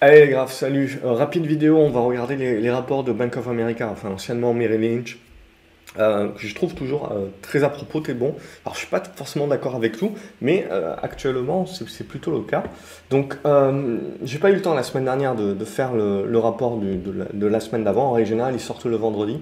Allez grave, salut. Euh, rapide vidéo, on va regarder les, rapports de Bank of America, enfin anciennement Merrill Lynch, euh, que je trouve toujours euh, très à propos, très bon. Alors je suis pas forcément d'accord avec tout, mais actuellement c'est plutôt le cas. Donc j'ai pas eu le temps la semaine dernière de, faire le, rapport de, la, de, la, semaine d'avant. En règle générale, ils sortent le vendredi.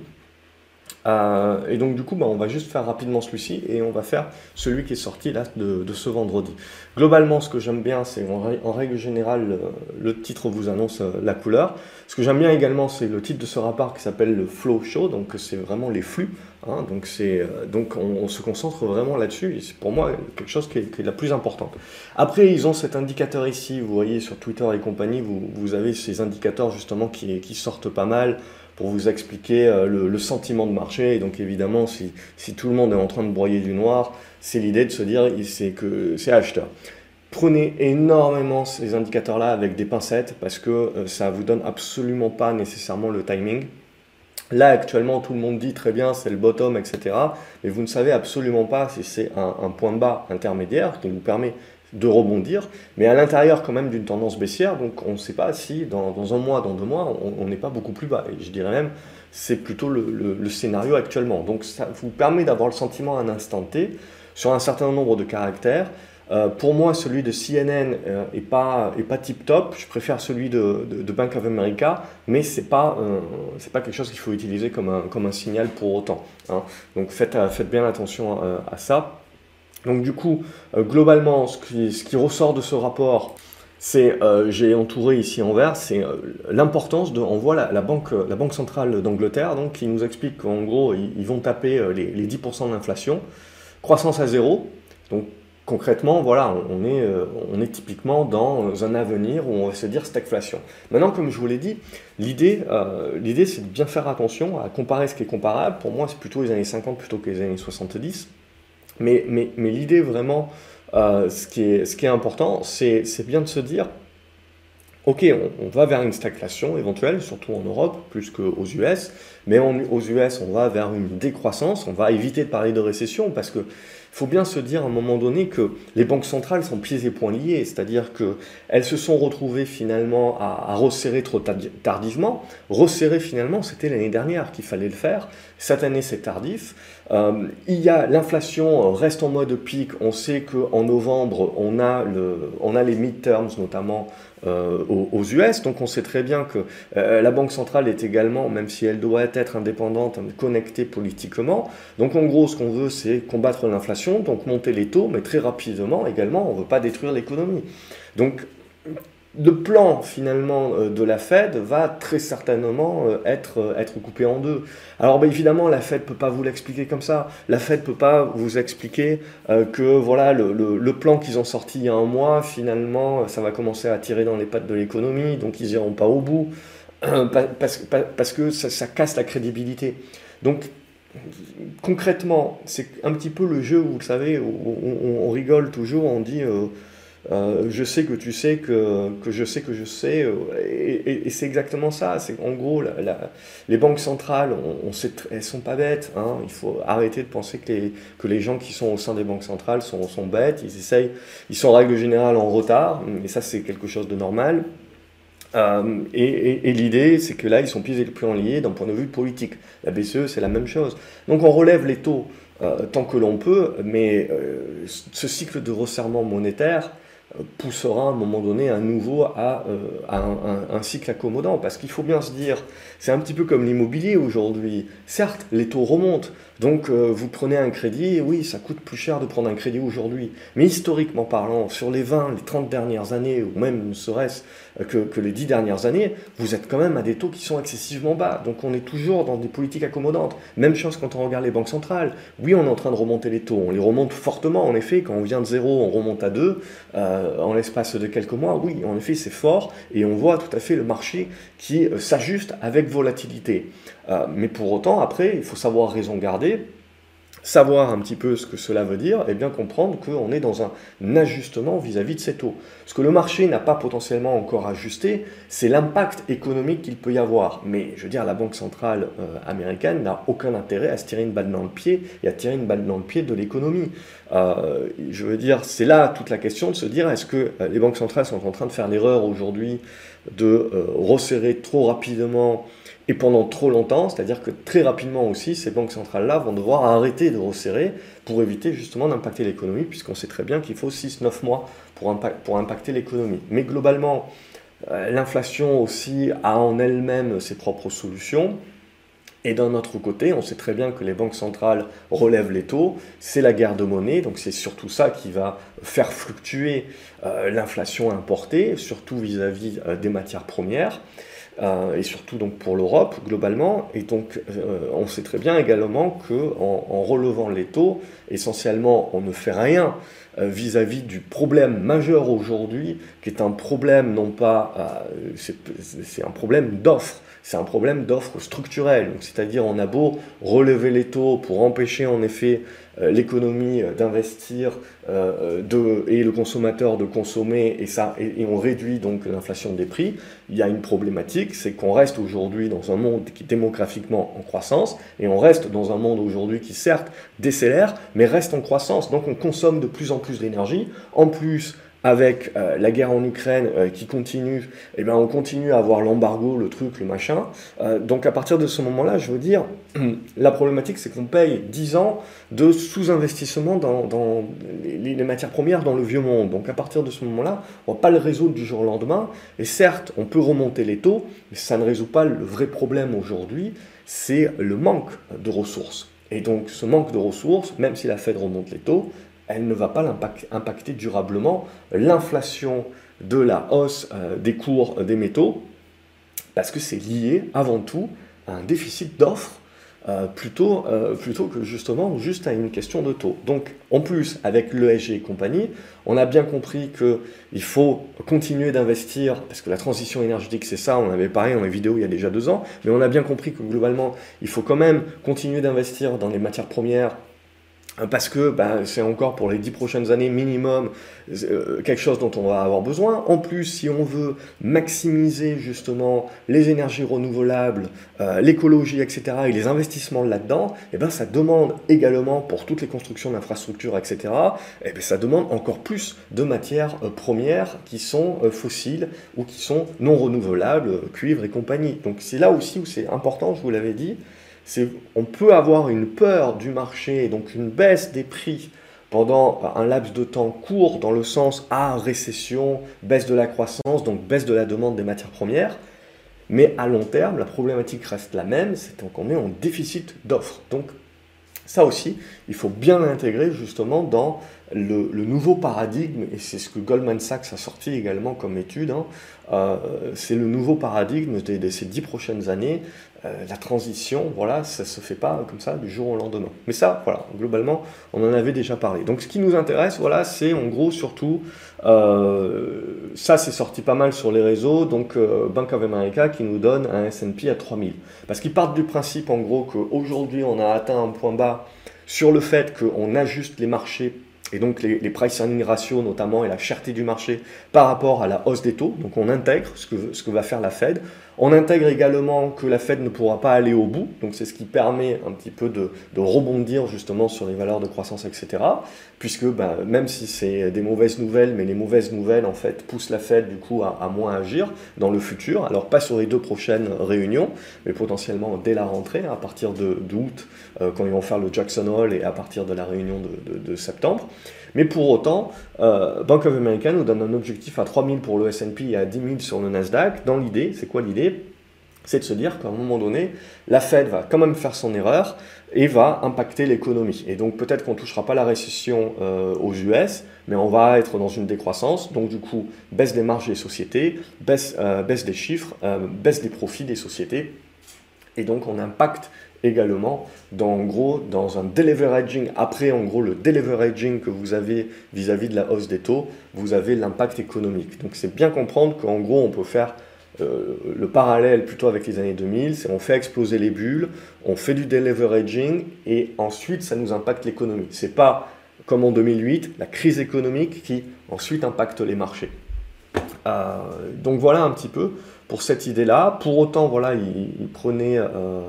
Euh, et donc du coup, bah, on va juste faire rapidement celui-ci et on va faire celui qui est sorti là de, ce vendredi. Globalement, ce que j'aime bien, c'est en, règle générale, le, titre vous annonce euh, la couleur. Ce que j'aime bien également, c'est le titre de ce rapport qui s'appelle le Flow Show, donc c'est vraiment les flux. Hein, donc c'est euh, donc on, se concentre vraiment là-dessus et c'est pour moi quelque chose qui est, la plus importante. Après, ils ont cet indicateur ici, vous voyez sur Twitter et compagnie, vous, vous avez ces indicateurs justement qui, qui sortent pas mal pour vous expliquer euh, le, sentiment de marché. Et donc évidemment, si, si, tout le monde est en train de broyer du noir, c'est l'idée de se dire c'est que c'est acheteur. Prenez énormément ces indicateurs-là avec des pincettes parce que euh, ça vous donne absolument pas nécessairement le timing. Là, actuellement, tout le monde dit très bien, c'est le bottom, etc. Mais vous ne savez absolument pas si c'est un, un, point de bas intermédiaire qui vous permet de rebondir, mais à l'intérieur quand même d'une tendance baissière, donc on ne sait pas si dans, un mois, dans deux mois, on n'est pas beaucoup plus bas. Et je dirais même, c'est plutôt le, scénario actuellement. Donc ça vous permet d'avoir le sentiment à un instant T sur un certain nombre de caractères. Euh, pour moi, celui de CNN euh, pas est pas tip top. Je préfère celui de, Bank of America, mais c'est pas euh, pas quelque chose qu'il faut utiliser comme un comme un signal pour autant. Hein. Donc faites faites bien attention à ça. Donc du coup, euh, globalement, ce qui, ressort de ce rapport, c'est, euh, j'ai entouré ici en vert, c'est euh, l'importance de, on voit la, banque, centrale d'Angleterre, donc qui nous explique qu'en gros, ils, vont taper les, 10% d'inflation, croissance à zéro, donc concrètement, voilà, on est, on est typiquement dans un avenir où on va se dire stagflation. Maintenant, comme je vous l'ai dit, l'idée, l'idée c'est de bien faire attention à comparer ce qui est comparable. Pour moi, c'est plutôt les années 50 plutôt que les années 70. Mais, l'idée vraiment, euh, ce, qui est, ce qui est important, c'est bien de se dire, ok, on, va vers une stagflation éventuelle, surtout en Europe, plus qu'aux US, mais aux US, on va vers une décroissance, on va éviter de parler de récession, parce que il faut bien se dire à un moment donné que les banques centrales sont pieds et poings liés, c'est-à-dire qu'elles se sont retrouvées finalement à, resserrer trop tardivement. Resserrer finalement, c'était l'année dernière qu'il fallait le faire. Cette année, c'est tardif. Euh, il y a l'inflation reste en mode pic. On sait qu'en novembre, on a, le, on a les midterms notamment euh, aux, US. Donc on sait très bien que euh, la Banque centrale est également, même si elle doit être indépendante, connectée politiquement. Donc en gros, ce qu'on veut, c'est combattre l'inflation, donc monter les taux, mais très rapidement également, on ne veut pas détruire l'économie. Donc le plan finalement euh, de la Fed va très certainement euh, être, euh, être coupé en deux. Alors bah, évidemment, la Fed peut pas vous l'expliquer comme ça. La Fed peut pas vous expliquer que voilà le, le, plan qu'ils ont sorti il y a un mois, finalement, ça va commencer à tirer dans les pattes de l'économie, donc ils iront pas au bout, parce, parce que ça, casse la crédibilité. Donc concrètement, c'est un petit peu le jeu, vous le savez, on, on rigole toujours, on dit... Euh, je sais que tu sais que, que je sais que je sais, euh, et, c'est exactement ça. C'est en gros, les banques centrales, on, on sait, elles sont pas bêtes. Hein. Il faut arrêter de penser que les, que les gens qui sont au sein des banques centrales sont, sont bêtes. Ils essayent, ils sont en règle générale en retard, et ça c'est quelque chose de normal. Euh, et, l'idée, c'est que là, ils sont pieds et pieds en liés d'un point de vue politique. La BCE, c'est la même chose. Donc on relève les taux tant que l'on peut, mais ce cycle de resserrement monétaire, poussera à un moment donné à nouveau à, euh, un, cycle accommodant. Parce qu'il faut bien se dire, c'est un petit peu comme l'immobilier aujourd'hui. Certes, les taux remontent, donc euh, vous prenez un crédit, oui, ça coûte plus cher de prendre un crédit aujourd'hui. Mais historiquement parlant, sur les 20, les 30 dernières années, ou même ne serait-ce que, que, les 10 dernières années, vous êtes quand même à des taux qui sont excessivement bas. Donc on est toujours dans des politiques accommodantes. Même chose quand on regarde les banques centrales. Oui, on est en train de remonter les taux. On les remonte fortement, en effet. Quand on vient de zéro, on remonte à 2 euh, en l'espace de quelques mois. Oui, en effet, c'est fort. Et on voit tout à fait le marché qui s'ajuste avec volatilité. mais pour autant, après, il faut savoir raison garder savoir un petit peu ce que cela veut dire et bien comprendre qu'on est dans un ajustement vis-à-vis de ces taux. Ce que le marché n'a pas potentiellement encore ajusté, c'est l'impact économique qu'il peut y avoir. Mais je veux dire, la Banque centrale euh, américaine n'a aucun intérêt à se tirer une balle dans le pied et à tirer une balle dans le pied de l'économie. Euh, je veux dire, c'est là toute la question de se dire est-ce que euh, les banques centrales sont en train de faire l'erreur aujourd'hui de resserrer trop rapidement et pendant trop longtemps, c'est-à-dire que très rapidement aussi, ces banques centrales-là vont devoir arrêter de resserrer pour éviter justement d'impacter l'économie, puisqu'on sait très bien qu'il faut 6-9 mois pour, impacter l'économie. Mais globalement, euh, l'inflation aussi a en elle-même ses propres solutions. Et d'un autre côté, on sait très bien que les banques centrales relèvent les taux, c'est la guerre de monnaie, donc c'est surtout ça qui va faire fluctuer euh, l'inflation importée, surtout vis-à-vis -vis, euh, des matières premières. Euh, et surtout donc pour l'Europe globalement. Et donc euh, on sait très bien également qu'en en, relevant les taux, essentiellement on ne fait rien euh, vis-à-vis du problème majeur aujourd'hui, qui est un problème non pas, c'est un problème d'offre, c'est un problème d'offre structurelle. C'est-à-dire on a beau relever les taux pour empêcher en effet euh, l'économie euh, d'investir euh, et le consommateur de consommer et, ça, et, on réduit donc l'inflation des prix, il y a une problématique, c'est qu'on reste aujourd'hui dans un monde qui est démographiquement en croissance et on reste dans un monde aujourd'hui qui certes décélère mais reste en croissance. Donc on consomme de plus en plus d'énergie. En plus, avec euh, la guerre en Ukraine euh, qui continue, eh bien on continue à avoir l'embargo, le truc, le machin. Euh, donc à partir de ce moment-là, je veux dire, la problématique c'est qu'on paye 10 ans de sous-investissement dans, les, matières premières dans le vieux monde. Donc à partir de ce moment-là, on ne va pas le résoudre du jour au lendemain. Et certes, on peut remonter les taux, mais ça ne résout pas le vrai problème aujourd'hui, c'est le manque de ressources. Et donc ce manque de ressources, même si la Fed remonte les taux, elle ne va pas impacter durablement l'inflation de la hausse euh, des cours des métaux, parce que c'est lié avant tout à un déficit d'offres euh, plutôt, euh, plutôt que justement juste à une question de taux. Donc en plus, avec l'ESG et compagnie, on a bien compris qu'il faut continuer d'investir, parce que la transition énergétique c'est ça, on avait parlé dans les vidéos il y a déjà deux ans, mais on a bien compris que globalement, il faut quand même continuer d'investir dans les matières premières parce que ben, c'est encore pour les dix prochaines années minimum euh, quelque chose dont on va avoir besoin. En plus, si on veut maximiser justement les énergies renouvelables, euh, l'écologie, etc., et les investissements là-dedans, eh ben, ça demande également pour toutes les constructions d'infrastructures, etc., eh ben, ça demande encore plus de matières euh, premières qui sont fossiles ou qui sont non renouvelables, cuivre et compagnie. Donc c'est là aussi où c'est important, je vous l'avais dit, on peut avoir une peur du marché, donc une baisse des prix pendant un laps de temps court dans le sens à récession, baisse de la croissance, donc baisse de la demande des matières premières. Mais à long terme, la problématique reste la même, c'est qu'on est en déficit d'offres. Donc ça aussi, il faut bien l'intégrer justement dans le, nouveau paradigme, et c'est ce que Goldman Sachs a sorti également comme étude, hein, euh, c'est le nouveau paradigme de, ces dix prochaines années. Euh, la transition, voilà, ça se fait pas comme ça du jour au lendemain. Mais ça, voilà, globalement, on en avait déjà parlé. Donc ce qui nous intéresse, voilà, c'est en gros surtout, euh, ça c'est sorti pas mal sur les réseaux, donc Bank of America qui nous donne un S&P à 3000. Parce qu'ils partent du principe en gros qu'aujourd'hui on a atteint un point bas sur le fait qu'on ajuste les marchés et donc les, les price earning ratios notamment et la cherté du marché par rapport à la hausse des taux. Donc on intègre ce que, ce que va faire la Fed. On intègre également que la Fed ne pourra pas aller au bout, donc c'est ce qui permet un petit peu de, de, rebondir justement sur les valeurs de croissance, etc. Puisque ben, même si c'est des mauvaises nouvelles, mais les mauvaises nouvelles en fait poussent la Fed du coup à, moins agir dans le futur. Alors pas sur les deux prochaines réunions, mais potentiellement dès la rentrée, à partir d'août, euh, quand ils vont faire le Jackson Hole et à partir de la réunion de, de, de septembre. Mais pour autant, euh, Bank of America nous donne un objectif à 3000 pour le S&P et à 10 000 sur le Nasdaq. Dans l'idée, c'est quoi l'idée? C'est de se dire qu'à un moment donné, la Fed va quand même faire son erreur et va impacter l'économie. Et donc peut-être qu'on ne touchera pas la récession euh, aux US, mais on va être dans une décroissance. Donc du coup, baisse des marges des sociétés, baisse, euh, des chiffres, baisse des profits des sociétés. Et donc on impacte également dans, gros, dans un deleveraging. Après, en gros, le deleveraging que vous avez vis-à-vis de la hausse des taux, vous avez l'impact économique. Donc, c'est bien comprendre qu'en gros, on peut faire le parallèle plutôt avec les années 2000, c'est on fait exploser les bulles, on fait du deleveraging et ensuite ça nous impacte l'économie. C'est pas comme en 2008, la crise économique qui ensuite impacte les marchés. donc voilà un petit peu pour cette idée-là. Pour autant, voilà, il, prenait, euh,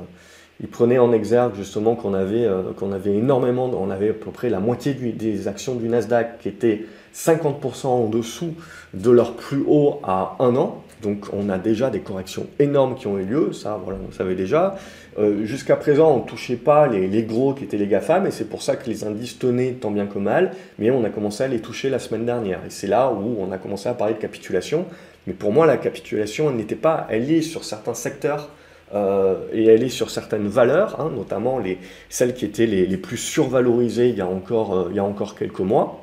il prenait en exergue justement qu'on avait, euh, qu'on avait énormément, on avait à peu près la moitié des actions du Nasdaq qui étaient 50% en dessous de leur plus haut à un an. Donc on a déjà des corrections énormes qui ont eu lieu, ça voilà, on le savait déjà. Euh, jusqu'à présent, on ne touchait pas les, gros qui étaient les GAFAM, et c'est pour ça que les indices tenaient tant bien que mal, mais on a commencé à les toucher la semaine dernière. Et c'est là où on a commencé à parler de capitulation. Mais pour moi, la capitulation, elle n'était pas, elle est sur certains secteurs euh, et elle est sur certaines valeurs, hein, notamment les, celles qui étaient les, plus survalorisées il y, a encore, euh, il y a encore quelques mois.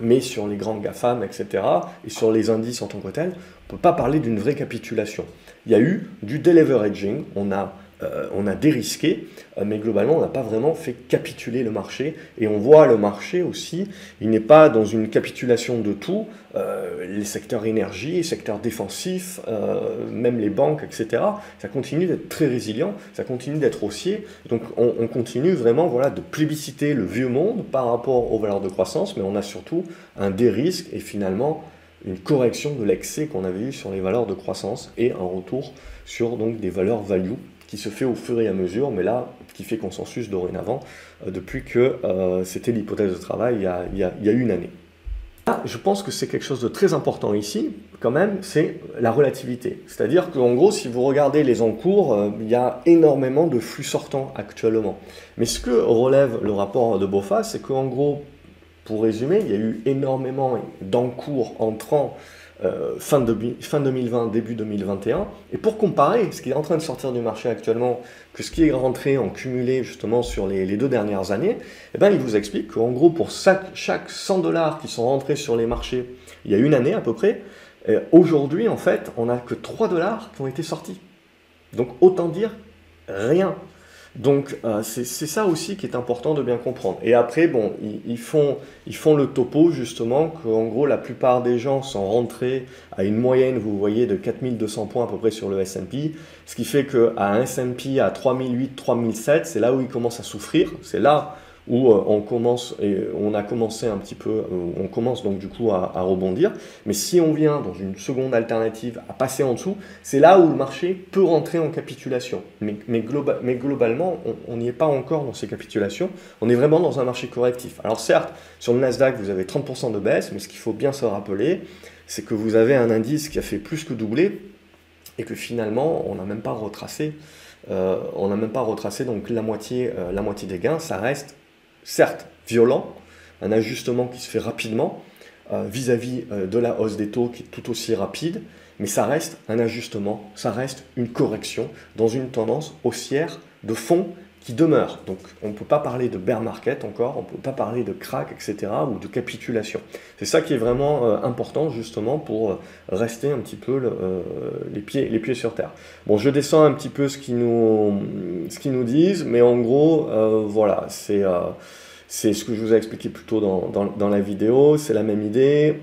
Mais sur les grandes GAFAM, etc., et sur les indices en tant que tels, on ne peut pas parler d'une vraie capitulation. Il y a eu du deleveraging, on a euh, on a dérisqué, euh, mais globalement, on n'a pas vraiment fait capituler le marché. Et on voit le marché aussi, il n'est pas dans une capitulation de tout. Euh, les secteurs énergie, les secteurs défensifs, même les banques, etc., ça continue d'être très résilient, ça continue d'être haussier. Donc on, continue vraiment voilà, de plébisciter le vieux monde par rapport aux valeurs de croissance, mais on a surtout un dérisque et finalement une correction de l'excès qu'on avait eu sur les valeurs de croissance et un retour sur donc des valeurs value qui se fait au fur et à mesure, mais là, qui fait consensus dorénavant, euh, depuis que euh, c'était l'hypothèse de travail il y, a, il, y a, une année. je pense que c'est quelque chose de très important ici, quand même, c'est la relativité. C'est-à-dire qu'en gros, si vous regardez les encours, euh, il y a énormément de flux sortants actuellement. Mais ce que relève le rapport de BOFA, c'est qu'en gros, pour résumer, il y a eu énormément d'encours entrants euh, fin, fin 2020, début 2021. Et pour comparer ce qui est en train de sortir du marché actuellement, que ce qui est rentré en cumulé justement sur les, deux dernières années, eh ben, il vous explique qu'en gros, pour chaque, chaque 100 dollars qui sont rentrés sur les marchés il y a une année à peu près, eh, aujourd'hui, en fait, on n'a que 3 dollars qui ont été sortis. Donc autant dire rien. Donc euh, c'est ça aussi qui est important de bien comprendre. Et après, bon, ils, font, ils font le topo justement qu'en gros la plupart des gens sont rentrés à une moyenne, vous voyez, de 4200 points à peu près sur le S&P, ce qui fait qu'à un S&P à 3008, 3007, c'est là où ils commencent à souffrir, c'est là où euh, on commence et on a commencé un petit peu, euh, on commence donc du coup à, rebondir. Mais si on vient dans une seconde alternative à passer en dessous, c'est là où le marché peut rentrer en capitulation. Mais, mais, globalement, on n'y est pas encore dans ces capitulations. On est vraiment dans un marché correctif. Alors certes, sur le Nasdaq, vous avez 30% de baisse, mais ce qu'il faut bien se rappeler, c'est que vous avez un indice qui a fait plus que doubler et que finalement, on n'a même pas retracé. Euh, on n'a même pas retracé donc la moitié, la moitié des gains. Ça reste certes violent, un ajustement qui se fait rapidement euh, vis-à-vis euh, de la hausse des taux qui est tout aussi rapide, mais ça reste un ajustement, ça reste une correction dans une tendance haussière de fond qui demeure. Donc on ne peut pas parler de bear market encore, on ne peut pas parler de crack, etc., ou de capitulation. C'est ça qui est vraiment euh, important justement pour rester un petit peu les, pieds, les pieds sur terre. Bon, je descends un petit peu ce qu'ils nous, nous disent, mais en gros, voilà, c'est ce que je vous ai expliqué plus tôt dans, la vidéo, c'est la même idée.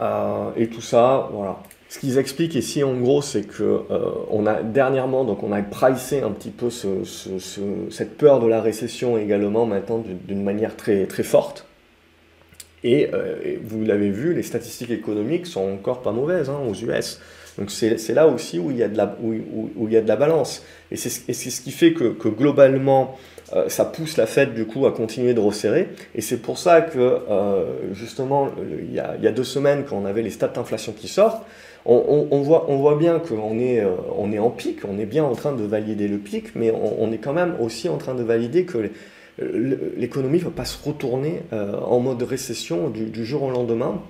Euh, et tout ça, voilà. Ce qu'ils expliquent ici, en gros, c'est que euh, on a dernièrement, donc on a pricé un petit peu cette peur de la récession également maintenant d'une manière très, très forte. Et, euh, vous l'avez vu, les statistiques économiques sont encore pas mauvaises hein, aux US. Donc c'est là aussi où il, y a de la, où, il y a de la balance. Et c'est ce qui fait que, que globalement, euh, ça pousse la Fed du coup à continuer de resserrer. Et c'est pour ça que euh, justement, il y, a, il y, a, deux semaines, quand on avait les stats d'inflation qui sortent, on, voit, bien qu'on est, euh, est en pic, on est bien en train de valider le pic, mais on, est quand même aussi en train de valider que l'économie ne va pas se retourner en mode récession du, jour au lendemain.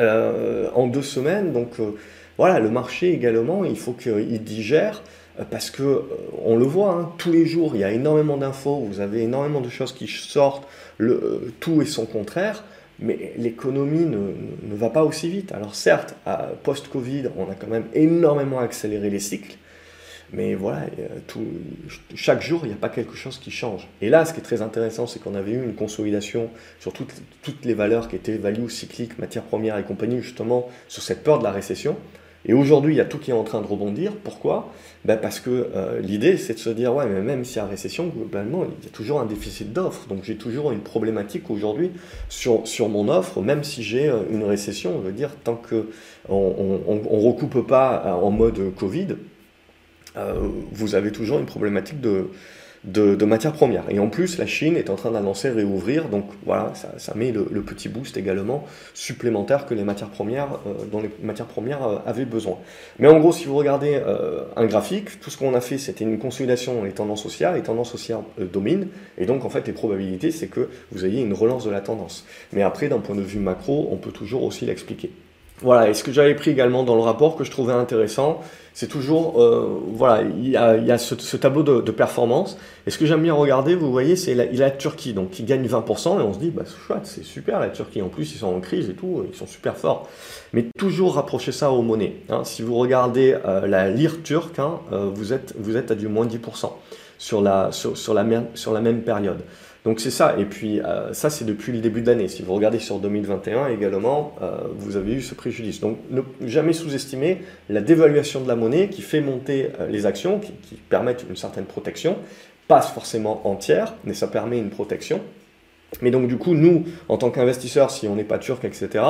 en deux semaines, donc voilà, le marché également, il faut qu'il digère euh, parce que euh, on le voit, hein, tous les jours, il y a énormément d'infos, vous avez énormément de choses qui sortent, euh, tout et son contraire, mais l'économie ne, ne, va pas aussi vite. Alors certes, post-Covid, on a quand même énormément accéléré les cycles, mais voilà, tout, chaque jour, il n'y a pas quelque chose qui change. Et là, ce qui est très intéressant, c'est qu'on avait eu une consolidation sur toutes, toutes les valeurs qui étaient value cycliques, matières premières et compagnie, justement, sur cette peur de la récession. Et aujourd'hui, il y a tout qui est en train de rebondir. Pourquoi? Ben Parce que euh, l'idée, c'est de se dire, ouais, mais même s'il y a récession, globalement, il y a toujours un déficit d'offres. Donc j'ai toujours une problématique aujourd'hui sur, sur mon offre, même si j'ai euh, une récession. On veut dire, tant qu'on ne recoupe pas en mode Covid, vous avez toujours une problématique de, de, matières premières. Et en plus, la Chine est en train d'annoncer réouvrir, donc voilà, ça, met le, petit boost également supplémentaire que les matières premières, euh, dont les matières premières euh, avaient besoin. Mais en gros, si vous regardez euh, un graphique, tout ce qu'on a fait, c'était une consolidation dans les tendances haussières, les tendances haussières dominent, et donc en fait, les probabilités, c'est que vous ayez une relance de la tendance. Mais après, d'un point de vue macro, on peut toujours aussi l'expliquer. Voilà, et ce que j'avais pris également dans le rapport que je trouvais intéressant, c'est toujours, euh, voilà, il y a, ce, tableau de, performance. Et ce que j'aime bien regarder, vous voyez, c'est la, la Turquie, donc qui gagne 20%, et on se dit, bah, chouette, c'est super la Turquie. En plus, ils sont en crise et tout, ils sont super forts. Mais toujours rapprocher ça aux monnaies. Hein. Si vous regardez euh, la lire turque, hein, euh, vous, êtes, vous êtes à du moins 10% sur la, sur, la, sur la même période. Donc c'est ça, et puis euh, ça c'est depuis le début de l'année. Si vous regardez sur 2021 également, euh, vous avez eu ce préjudice. Donc ne jamais sous-estimer la dévaluation de la monnaie qui fait monter euh, les actions, qui, permettent une certaine protection, pas forcément entière, mais ça permet une protection. Mais donc du coup, nous, en tant qu'investisseurs, si on n'est pas turc, etc.,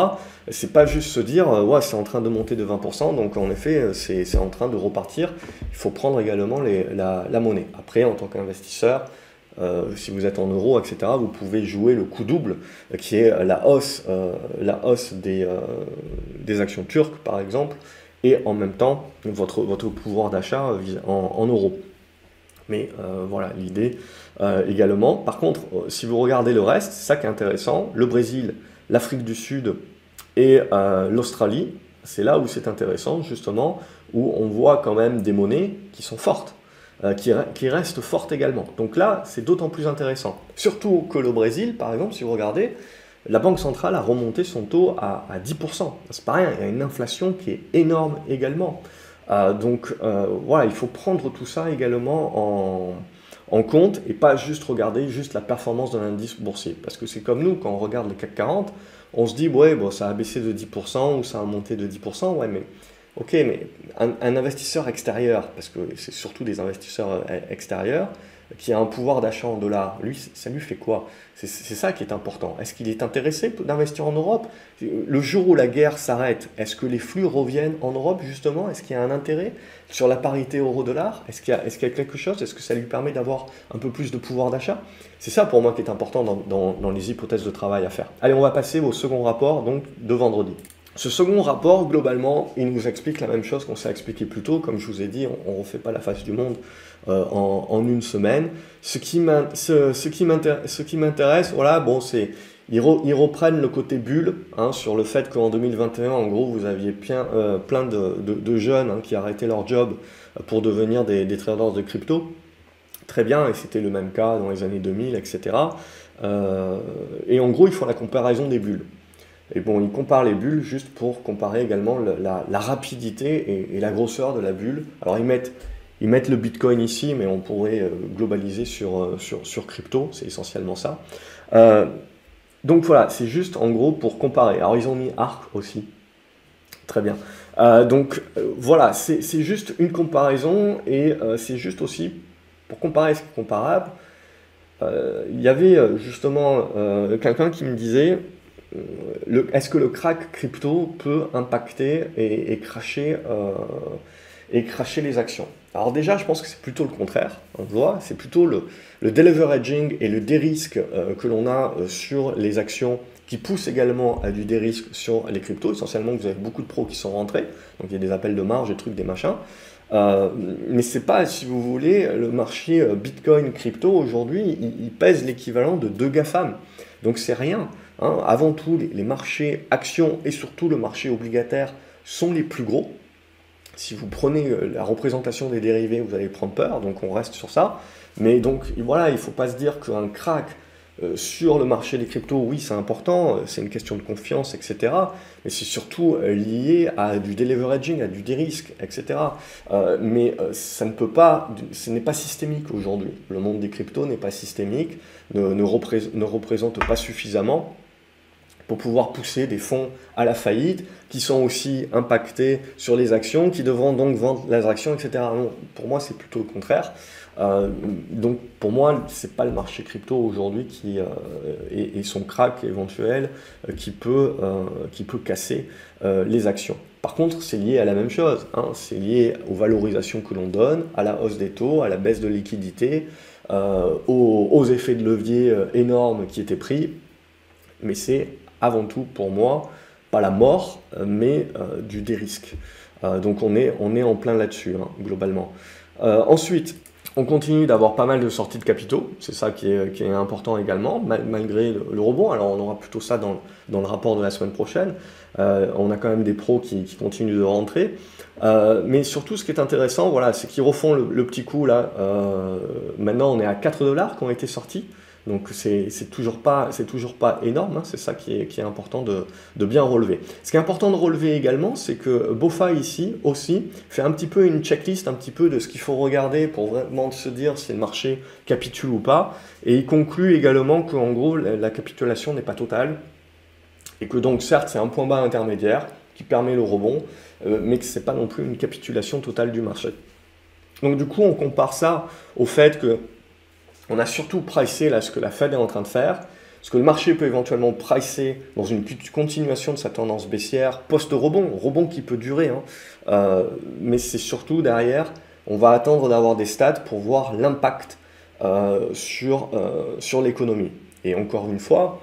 c'est pas juste se dire, ouais, c'est en train de monter de 20%, donc en effet, c'est en train de repartir. Il faut prendre également la, monnaie. Après, en tant qu'investisseur, si vous êtes en euros, etc., vous pouvez jouer le coup double, qui est la hausse, euh, la hausse des, euh, actions turques, par exemple, et en même temps votre, votre pouvoir d'achat en, euros. Mais voilà l'idée également. Par contre, si vous regardez le reste, c'est ça qui est intéressant. Le Brésil, l'Afrique du Sud et l'Australie, c'est là où c'est intéressant, justement, où on voit quand même des monnaies qui sont fortes. Euh, qui, reste forte également. Donc là, c'est d'autant plus intéressant. Surtout que le Brésil, par exemple, si vous regardez, la Banque centrale a remonté son taux à, 10%. C'est pas rien, il y a une inflation qui est énorme également. Euh, donc euh, voilà, il faut prendre tout ça également en, compte et pas juste regarder juste la performance de l'indice boursier. Parce que c'est comme nous, quand on regarde le CAC 40, on se dit, ouais, bon, ça a baissé de 10% ou ça a monté de 10%, ouais, mais Ok, mais un, investisseur extérieur, parce que c'est surtout des investisseurs euh, extérieurs, qui a un pouvoir d'achat en dollars, lui, ça lui fait quoi? C'est ça qui est important. Est-ce qu'il est intéressé d'investir en Europe? Le jour où la guerre s'arrête, est-ce que les flux reviennent en Europe justement? Est-ce qu'il y a un intérêt sur la parité euro-dollar? Est-ce qu'il y, a quelque chose? Est-ce que ça lui permet d'avoir un peu plus de pouvoir d'achat? C'est ça pour moi qui est important dans, dans les hypothèses de travail à faire. Allez, on va passer au second rapport donc de vendredi. Ce second rapport, globalement, il nous explique la même chose qu'on s'est expliqué plus tôt. Comme je vous ai dit, on ne refait pas la face du monde euh, en, une semaine. Ce qui m'intéresse, voilà, bon, c'est ils, reprennent le côté bulle hein, sur le fait qu'en 2021, en gros, vous aviez plein, euh, de, jeunes hein, qui arrêtaient leur job pour devenir des, traders de crypto. Très bien, et c'était le même cas dans les années 2000, etc. Euh, et en gros, ils font la comparaison des bulles. Et bon, ils comparent les bulles juste pour comparer également la, rapidité et, la grosseur de la bulle. Alors ils mettent, ils mettent le Bitcoin ici, mais on pourrait euh, globaliser sur, euh, sur, sur crypto, c'est essentiellement ça. Euh, donc voilà, c'est juste en gros pour comparer. Alors ils ont mis ARC aussi. Très bien. donc voilà, c'est juste une comparaison et c'est juste aussi pour comparer ce qui est comparable. Il y avait justement quelqu'un qui me disait est-ce que le crack crypto peut impacter et, cracher, euh, et cracher les actions? Alors déjà, je pense que c'est plutôt le contraire, on voit, c'est plutôt le, le deleveraging et le dérisque euh, que l'on a sur les actions qui pousse également à du dérisque sur les cryptos. Essentiellement, vous avez beaucoup de pros qui sont rentrés, donc il y a des appels de marge, des trucs, des machins. Euh, mais c'est pas, si vous voulez, le marché Bitcoin crypto aujourd'hui, il, pèse l'équivalent de deux GAFAM. Donc c'est rien. Hein. Avant tout, les, marchés actions et surtout le marché obligataire sont les plus gros. Si vous prenez euh, la représentation des dérivés, vous allez prendre peur, donc on reste sur ça. Mais donc voilà, il ne faut pas se dire qu'un crack euh, sur le marché des cryptos, oui, c'est important, euh, c'est une question de confiance, etc. Mais c'est surtout lié à du deleveraging, à du dérisque, etc. mais ça ne peut pas, ce n'est pas systémique aujourd'hui. Le monde des cryptos n'est pas systémique, ne, ne, représente pas suffisamment pour pouvoir pousser des fonds à la faillite, qui sont aussi impactés sur les actions, qui devront donc vendre les actions, etc. pour moi, c'est plutôt le contraire. Euh, donc pour moi, c'est pas le marché crypto aujourd'hui qui euh, et, son crack éventuel euh, qui peut qui peut casser les actions. Par contre, c'est lié à la même chose. Hein. C'est lié aux valorisations que l'on donne, à la hausse des taux, à la baisse de liquidité, aux, aux, effets de levier énormes qui étaient pris. Mais c'est avant tout pour moi pas la mort, mais du dérisque. donc on est, on est en plein là-dessus, hein, globalement. ensuite, on continue d'avoir pas mal de sorties de capitaux, c'est ça qui est, important également, malgré le, rebond. Alors on aura plutôt ça dans, le rapport de la semaine prochaine. Euh, on a quand même des pros qui, continuent de rentrer. Euh, mais surtout, ce qui est intéressant, voilà, c'est qu'ils refont le, petit coup là. Euh, maintenant, on est à 4 dollars qui ont été sortis. Donc c'est toujours pas toujours pas énorme, hein. c'est ça qui est, important de, de, bien relever. Ce qui est important de relever également, c'est que BOFA ici aussi fait un petit peu une checklist, un petit peu de ce qu'il faut regarder pour vraiment se dire si le marché capitule ou pas, et il conclut également qu'en gros la, capitulation n'est pas totale, et que donc certes c'est un point bas intermédiaire qui permet le rebond, euh, mais que c'est pas non plus une capitulation totale du marché. Donc du coup on compare ça au fait que on a surtout pricé là ce que la Fed est en train de faire, ce que le marché peut éventuellement pricer dans une continuation de sa tendance baissière post-rebond, rebond qui peut durer, hein. euh, mais c'est surtout derrière, on va attendre d'avoir des stats pour voir l'impact euh, sur, euh, sur l'économie. Et encore une fois,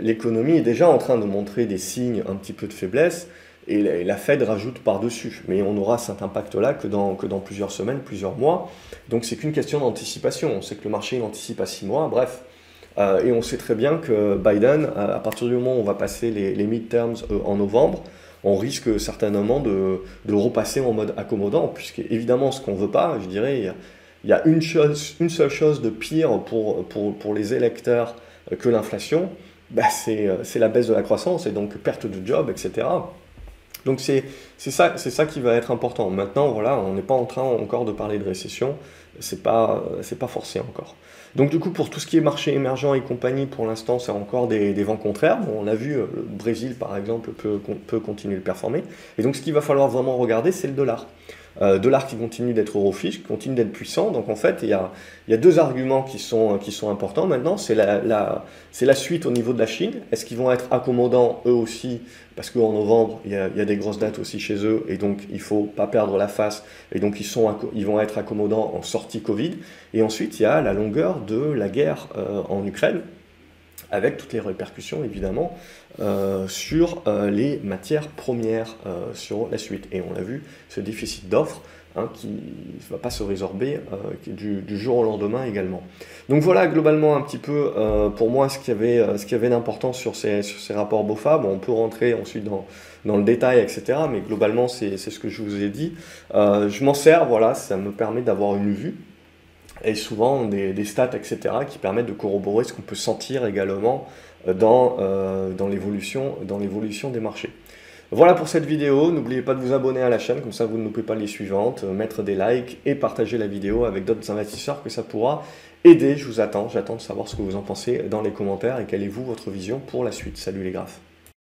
l'économie est déjà en train de montrer des signes un petit peu de faiblesse, et la Fed rajoute par-dessus. Mais on aura cet impact-là que dans, que dans plusieurs semaines, plusieurs mois. Donc c'est qu'une question d'anticipation. On sait que le marché anticipe à six mois, bref. Euh, et on sait très bien que Biden, à partir du moment où on va passer les, les midterms euh, en novembre, on risque certainement de, de, repasser en mode accommodant, puisque évidemment ce qu'on ne veut pas, je dirais, il y a une, chose, une seule chose de pire pour, pour, pour les électeurs que l'inflation, bah c'est la baisse de la croissance et donc perte de job, etc. Donc c'est ça, qui va être important. Maintenant, voilà, on n'est pas en train encore de parler de récession, c'est pas, pas forcé encore. Donc du coup, pour tout ce qui est marché émergent et compagnie, pour l'instant, c'est encore des, vents contraires. on a vu, euh, le Brésil, par exemple, peut, peut continuer de performer. Et donc ce qu'il va falloir vraiment regarder, c'est le dollar. Euh, dollar qui continue d'être eurofiche, qui continue d'être puissant. Donc en fait, il y a, deux arguments qui sont, qui sont importants maintenant. C'est la, la, suite au niveau de la Chine. Est-ce qu'ils vont être accommodants eux aussi? Parce qu'en novembre, il y, a, des grosses dates aussi chez eux et donc il ne faut pas perdre la face. Et donc ils, sont, ils vont être accommodants en Et ensuite, il y a la longueur de la guerre euh, en Ukraine avec toutes les répercussions évidemment euh, sur euh, les matières premières euh, sur la suite. Et on a vu ce déficit d'offres hein, qui ne va pas se résorber du, jour au lendemain également. Donc voilà globalement un petit peu pour moi ce qu'il y avait, ce avait d'important sur ces, sur ces rapports BOFA. On peut rentrer ensuite dans, dans le détail, etc. Mais globalement c'est ce que je vous ai dit. je m'en sers, voilà, ça me permet d'avoir une vue et souvent des, stats, etc., qui permettent de corroborer ce qu'on peut sentir également euh, dans, euh, dans l'évolution des marchés. Voilà pour cette vidéo, n'oubliez pas de vous abonner à la chaîne, comme ça vous ne loupez pas les suivantes, euh, mettre des likes et partager la vidéo avec d'autres investisseurs que ça pourra aider. Je vous attends, j'attends de savoir ce que vous en pensez dans les commentaires et quelle est vous votre vision pour la suite. Salut les graphes